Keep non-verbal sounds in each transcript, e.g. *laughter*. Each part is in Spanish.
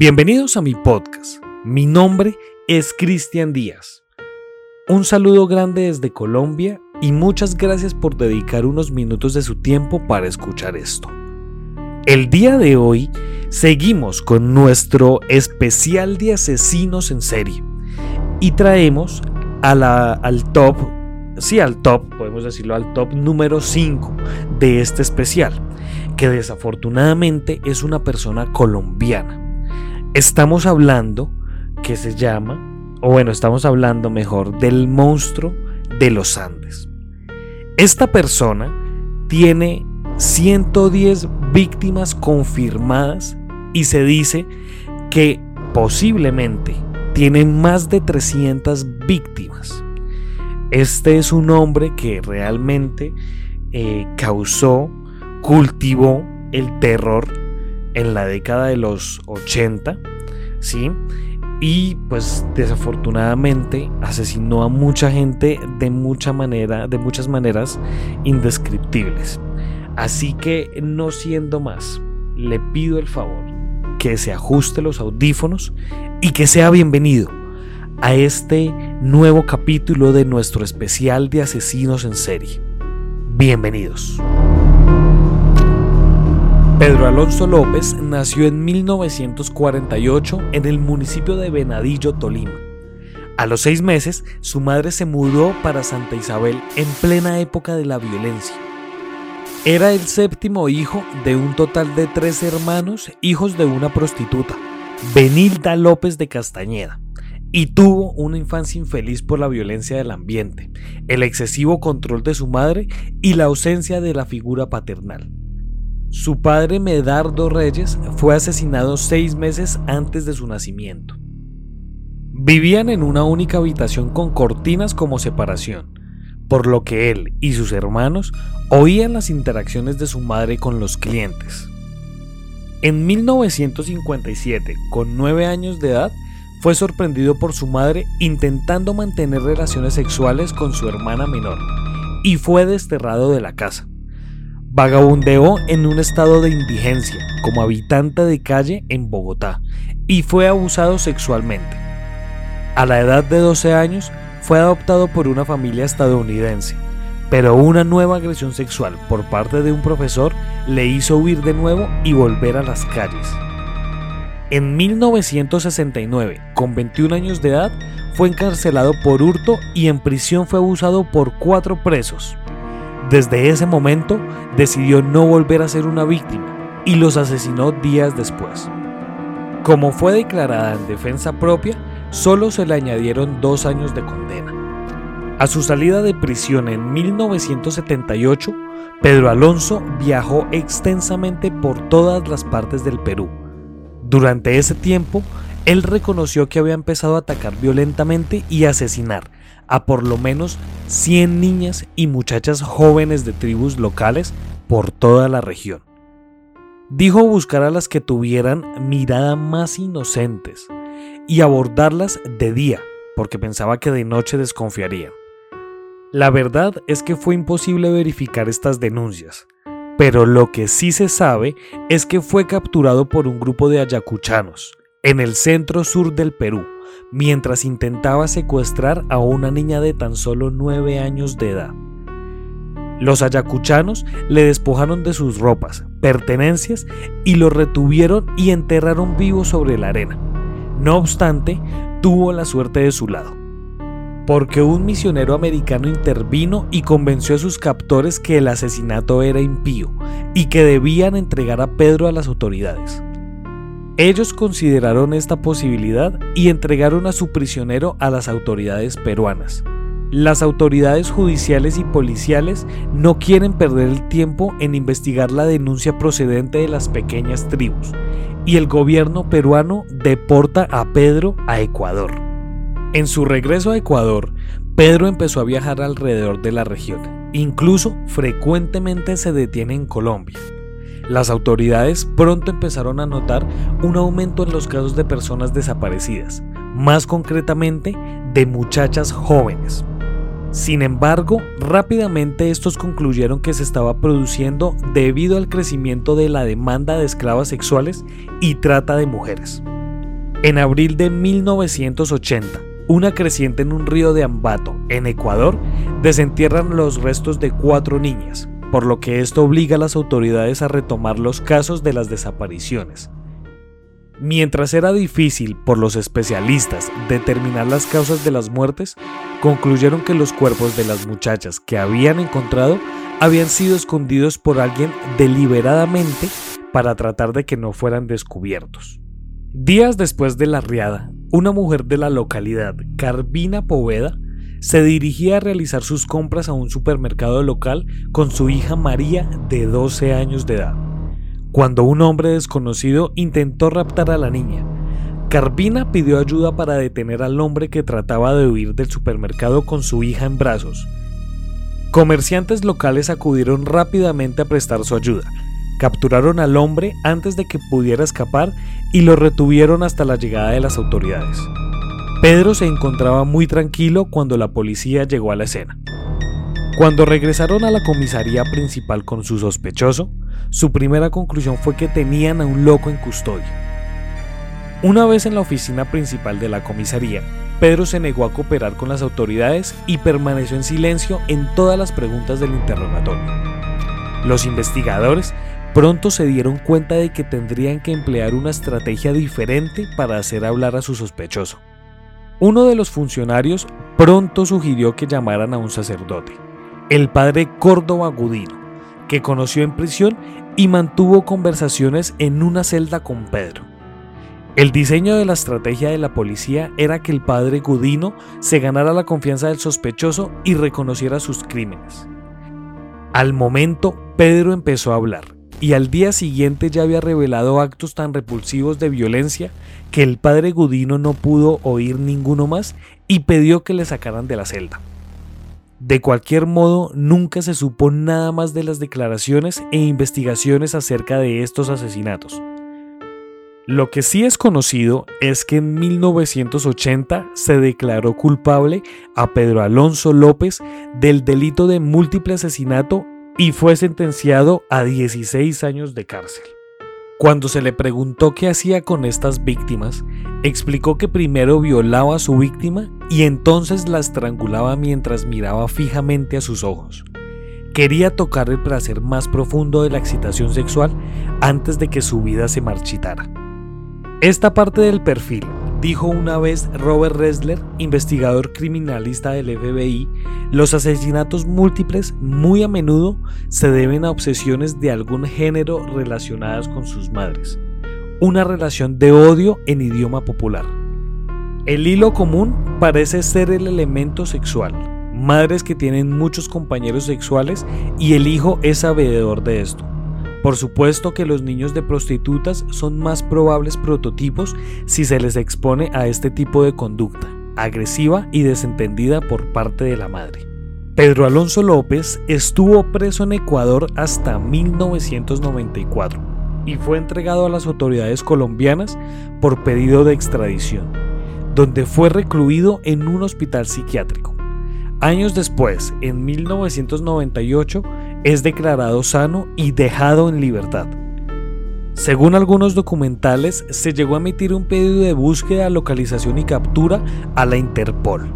Bienvenidos a mi podcast. Mi nombre es Cristian Díaz. Un saludo grande desde Colombia y muchas gracias por dedicar unos minutos de su tiempo para escuchar esto. El día de hoy seguimos con nuestro especial de asesinos en serie y traemos a la, al top, sí al top, podemos decirlo al top número 5 de este especial, que desafortunadamente es una persona colombiana. Estamos hablando que se llama, o bueno, estamos hablando mejor del monstruo de los Andes. Esta persona tiene 110 víctimas confirmadas y se dice que posiblemente tienen más de 300 víctimas. Este es un hombre que realmente eh, causó, cultivó el terror en la década de los 80, ¿sí? Y pues desafortunadamente asesinó a mucha gente de mucha manera, de muchas maneras indescriptibles. Así que no siendo más, le pido el favor que se ajuste los audífonos y que sea bienvenido a este nuevo capítulo de nuestro especial de asesinos en serie. Bienvenidos. Pedro Alonso López nació en 1948 en el municipio de Venadillo, Tolima. A los seis meses, su madre se mudó para Santa Isabel en plena época de la violencia. Era el séptimo hijo de un total de tres hermanos, hijos de una prostituta, Benilda López de Castañeda, y tuvo una infancia infeliz por la violencia del ambiente, el excesivo control de su madre y la ausencia de la figura paternal. Su padre Medardo Reyes fue asesinado seis meses antes de su nacimiento. Vivían en una única habitación con cortinas como separación por lo que él y sus hermanos oían las interacciones de su madre con los clientes. En 1957, con nueve años de edad, fue sorprendido por su madre intentando mantener relaciones sexuales con su hermana menor y fue desterrado de la casa. Vagabundeó en un estado de indigencia como habitante de calle en Bogotá y fue abusado sexualmente. A la edad de 12 años fue adoptado por una familia estadounidense, pero una nueva agresión sexual por parte de un profesor le hizo huir de nuevo y volver a las calles. En 1969, con 21 años de edad, fue encarcelado por hurto y en prisión fue abusado por cuatro presos. Desde ese momento decidió no volver a ser una víctima y los asesinó días después. Como fue declarada en defensa propia, solo se le añadieron dos años de condena. A su salida de prisión en 1978, Pedro Alonso viajó extensamente por todas las partes del Perú. Durante ese tiempo, él reconoció que había empezado a atacar violentamente y asesinar a por lo menos 100 niñas y muchachas jóvenes de tribus locales por toda la región. Dijo buscar a las que tuvieran mirada más inocentes, y abordarlas de día, porque pensaba que de noche desconfiarían. La verdad es que fue imposible verificar estas denuncias, pero lo que sí se sabe es que fue capturado por un grupo de ayacuchanos en el centro sur del Perú, mientras intentaba secuestrar a una niña de tan solo nueve años de edad. Los ayacuchanos le despojaron de sus ropas, pertenencias y lo retuvieron y enterraron vivo sobre la arena. No obstante, tuvo la suerte de su lado, porque un misionero americano intervino y convenció a sus captores que el asesinato era impío y que debían entregar a Pedro a las autoridades. Ellos consideraron esta posibilidad y entregaron a su prisionero a las autoridades peruanas. Las autoridades judiciales y policiales no quieren perder el tiempo en investigar la denuncia procedente de las pequeñas tribus y el gobierno peruano deporta a Pedro a Ecuador. En su regreso a Ecuador, Pedro empezó a viajar alrededor de la región. Incluso frecuentemente se detiene en Colombia. Las autoridades pronto empezaron a notar un aumento en los casos de personas desaparecidas, más concretamente de muchachas jóvenes. Sin embargo, rápidamente estos concluyeron que se estaba produciendo debido al crecimiento de la demanda de esclavas sexuales y trata de mujeres. En abril de 1980, una creciente en un río de Ambato, en Ecuador, desentierran los restos de cuatro niñas, por lo que esto obliga a las autoridades a retomar los casos de las desapariciones. Mientras era difícil por los especialistas determinar las causas de las muertes, concluyeron que los cuerpos de las muchachas que habían encontrado habían sido escondidos por alguien deliberadamente para tratar de que no fueran descubiertos. Días después de la riada, una mujer de la localidad, Carvina Poveda, se dirigía a realizar sus compras a un supermercado local con su hija María de 12 años de edad, cuando un hombre desconocido intentó raptar a la niña. Carvina pidió ayuda para detener al hombre que trataba de huir del supermercado con su hija en brazos. Comerciantes locales acudieron rápidamente a prestar su ayuda, capturaron al hombre antes de que pudiera escapar y lo retuvieron hasta la llegada de las autoridades. Pedro se encontraba muy tranquilo cuando la policía llegó a la escena. Cuando regresaron a la comisaría principal con su sospechoso, su primera conclusión fue que tenían a un loco en custodia. Una vez en la oficina principal de la comisaría, Pedro se negó a cooperar con las autoridades y permaneció en silencio en todas las preguntas del interrogatorio. Los investigadores Pronto se dieron cuenta de que tendrían que emplear una estrategia diferente para hacer hablar a su sospechoso. Uno de los funcionarios pronto sugirió que llamaran a un sacerdote, el padre Córdoba Gudino, que conoció en prisión y mantuvo conversaciones en una celda con Pedro. El diseño de la estrategia de la policía era que el padre Gudino se ganara la confianza del sospechoso y reconociera sus crímenes. Al momento, Pedro empezó a hablar y al día siguiente ya había revelado actos tan repulsivos de violencia que el padre Gudino no pudo oír ninguno más y pidió que le sacaran de la celda. De cualquier modo, nunca se supo nada más de las declaraciones e investigaciones acerca de estos asesinatos. Lo que sí es conocido es que en 1980 se declaró culpable a Pedro Alonso López del delito de múltiple asesinato y fue sentenciado a 16 años de cárcel. Cuando se le preguntó qué hacía con estas víctimas, explicó que primero violaba a su víctima y entonces la estrangulaba mientras miraba fijamente a sus ojos. Quería tocar el placer más profundo de la excitación sexual antes de que su vida se marchitara. Esta parte del perfil Dijo una vez Robert Ressler, investigador criminalista del FBI, los asesinatos múltiples muy a menudo se deben a obsesiones de algún género relacionadas con sus madres. Una relación de odio en idioma popular. El hilo común parece ser el elemento sexual. Madres que tienen muchos compañeros sexuales y el hijo es sabedor de esto. Por supuesto que los niños de prostitutas son más probables prototipos si se les expone a este tipo de conducta, agresiva y desentendida por parte de la madre. Pedro Alonso López estuvo preso en Ecuador hasta 1994 y fue entregado a las autoridades colombianas por pedido de extradición, donde fue recluido en un hospital psiquiátrico. Años después, en 1998, es declarado sano y dejado en libertad. Según algunos documentales, se llegó a emitir un pedido de búsqueda, localización y captura a la Interpol.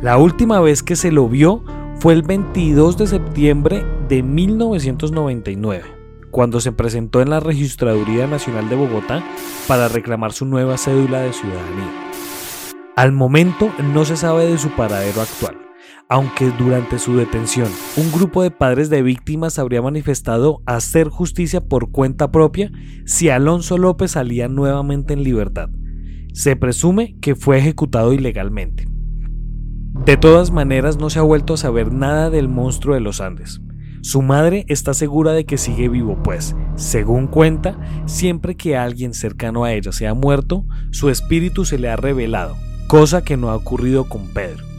La última vez que se lo vio fue el 22 de septiembre de 1999, cuando se presentó en la Registraduría Nacional de Bogotá para reclamar su nueva cédula de ciudadanía. Al momento no se sabe de su paradero actual aunque durante su detención un grupo de padres de víctimas habría manifestado hacer justicia por cuenta propia si Alonso López salía nuevamente en libertad. Se presume que fue ejecutado ilegalmente. De todas maneras no se ha vuelto a saber nada del monstruo de los Andes. Su madre está segura de que sigue vivo, pues, según cuenta, siempre que alguien cercano a ella se ha muerto, su espíritu se le ha revelado, cosa que no ha ocurrido con Pedro.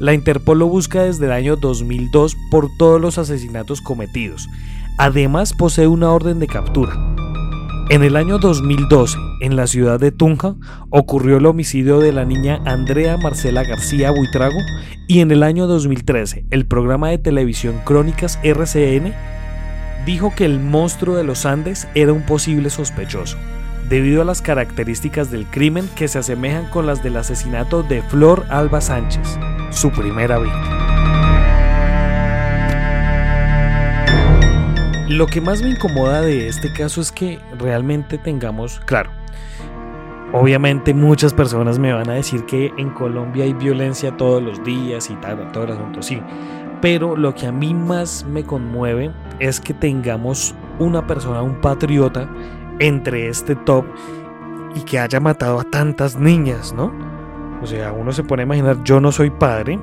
La Interpol lo busca desde el año 2002 por todos los asesinatos cometidos. Además posee una orden de captura. En el año 2012, en la ciudad de Tunja, ocurrió el homicidio de la niña Andrea Marcela García Buitrago y en el año 2013, el programa de televisión Crónicas RCN dijo que el monstruo de los Andes era un posible sospechoso. debido a las características del crimen que se asemejan con las del asesinato de Flor Alba Sánchez, su primera víctima. Lo que más me incomoda de este caso es que realmente tengamos, claro, obviamente muchas personas me van a decir que en Colombia hay violencia todos los días y tal, todo el asunto, sí. Pero lo que a mí más me conmueve es que tengamos una persona, un patriota, entre este top y que haya matado a tantas niñas, ¿no? O sea, uno se pone a imaginar, yo no soy padre,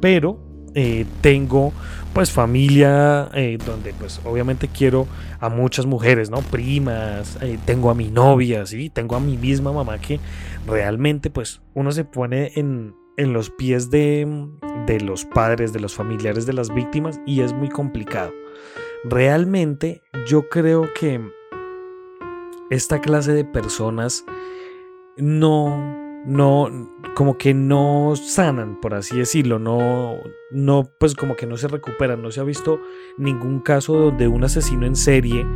pero eh, tengo pues familia eh, donde pues obviamente quiero a muchas mujeres, ¿no? Primas, eh, tengo a mi novia, ¿sí? Tengo a mi misma mamá que realmente pues uno se pone en, en los pies de, de los padres, de los familiares de las víctimas y es muy complicado. Realmente yo creo que esta clase de personas no no, como que no sanan, por así decirlo, no, no, pues como que no se recuperan. No se ha visto ningún caso donde un asesino en serie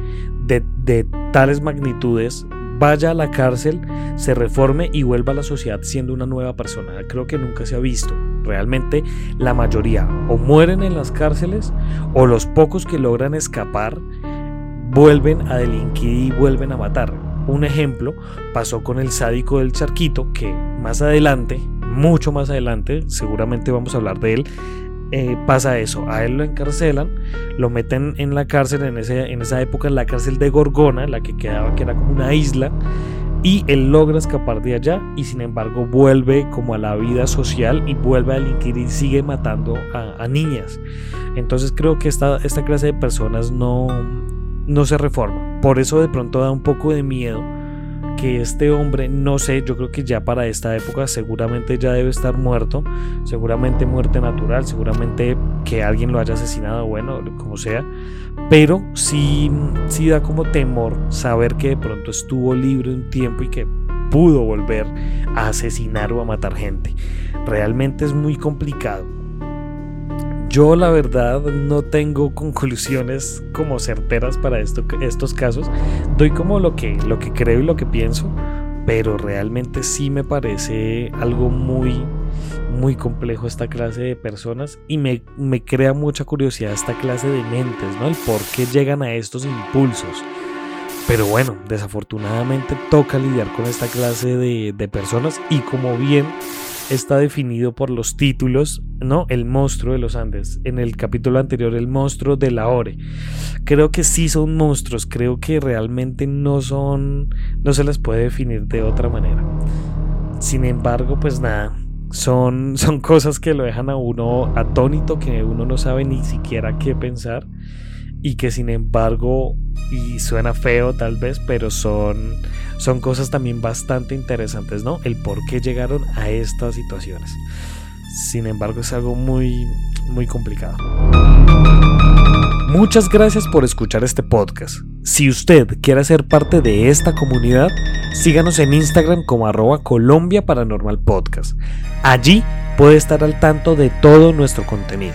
de, de tales magnitudes vaya a la cárcel, se reforme y vuelva a la sociedad siendo una nueva persona. Creo que nunca se ha visto. Realmente la mayoría o mueren en las cárceles o los pocos que logran escapar vuelven a delinquir y vuelven a matar un ejemplo pasó con el sádico del charquito, que más adelante, mucho más adelante, seguramente vamos a hablar de él, eh, pasa eso. A él lo encarcelan, lo meten en la cárcel, en, ese, en esa época en la cárcel de Gorgona, la que quedaba, que era como una isla, y él logra escapar de allá y sin embargo vuelve como a la vida social y vuelve a delinquir y sigue matando a, niñas. Entonces creo que esta, esta clase de personas no, no se reforma. Por eso de pronto da un poco de miedo que este hombre, no sé, yo creo que ya para esta época seguramente ya debe estar muerto, seguramente muerte natural, seguramente que alguien lo haya asesinado, bueno, como sea, pero sí, sí da como temor saber que de pronto estuvo libre un tiempo y que pudo volver a asesinar o a matar gente. Realmente es muy complicado. Yo la verdad no tengo conclusiones como certeras para esto, estos casos. Doy como lo que, lo que creo y lo que pienso, pero realmente sí me parece algo muy, muy complejo esta clase de personas y me, me crea mucha curiosidad esta clase de mentes, ¿no? El por qué llegan a estos impulsos. Pero bueno, desafortunadamente toca lidiar con esta clase de, de personas y como bien está definido por los títulos, ¿no? El monstruo de los Andes. En el capítulo anterior, el monstruo de la Ore. Creo que sí son monstruos, creo que realmente no son, no se les puede definir de otra manera. Sin embargo, pues nada, son, *laughs* son cosas que lo dejan a uno atónito, que uno no sabe ni siquiera qué pensar y que sin embargo, y suena feo tal vez, pero son son cosas también bastante interesantes, ¿no? El por qué llegaron a estas situaciones. Sin embargo, es algo muy, muy complicado. Muchas gracias por escuchar este podcast. Si usted quiere ser parte de esta comunidad, síganos en Instagram como arroba Colombia Paranormal Podcast. Allí puede estar al tanto de todo nuestro contenido.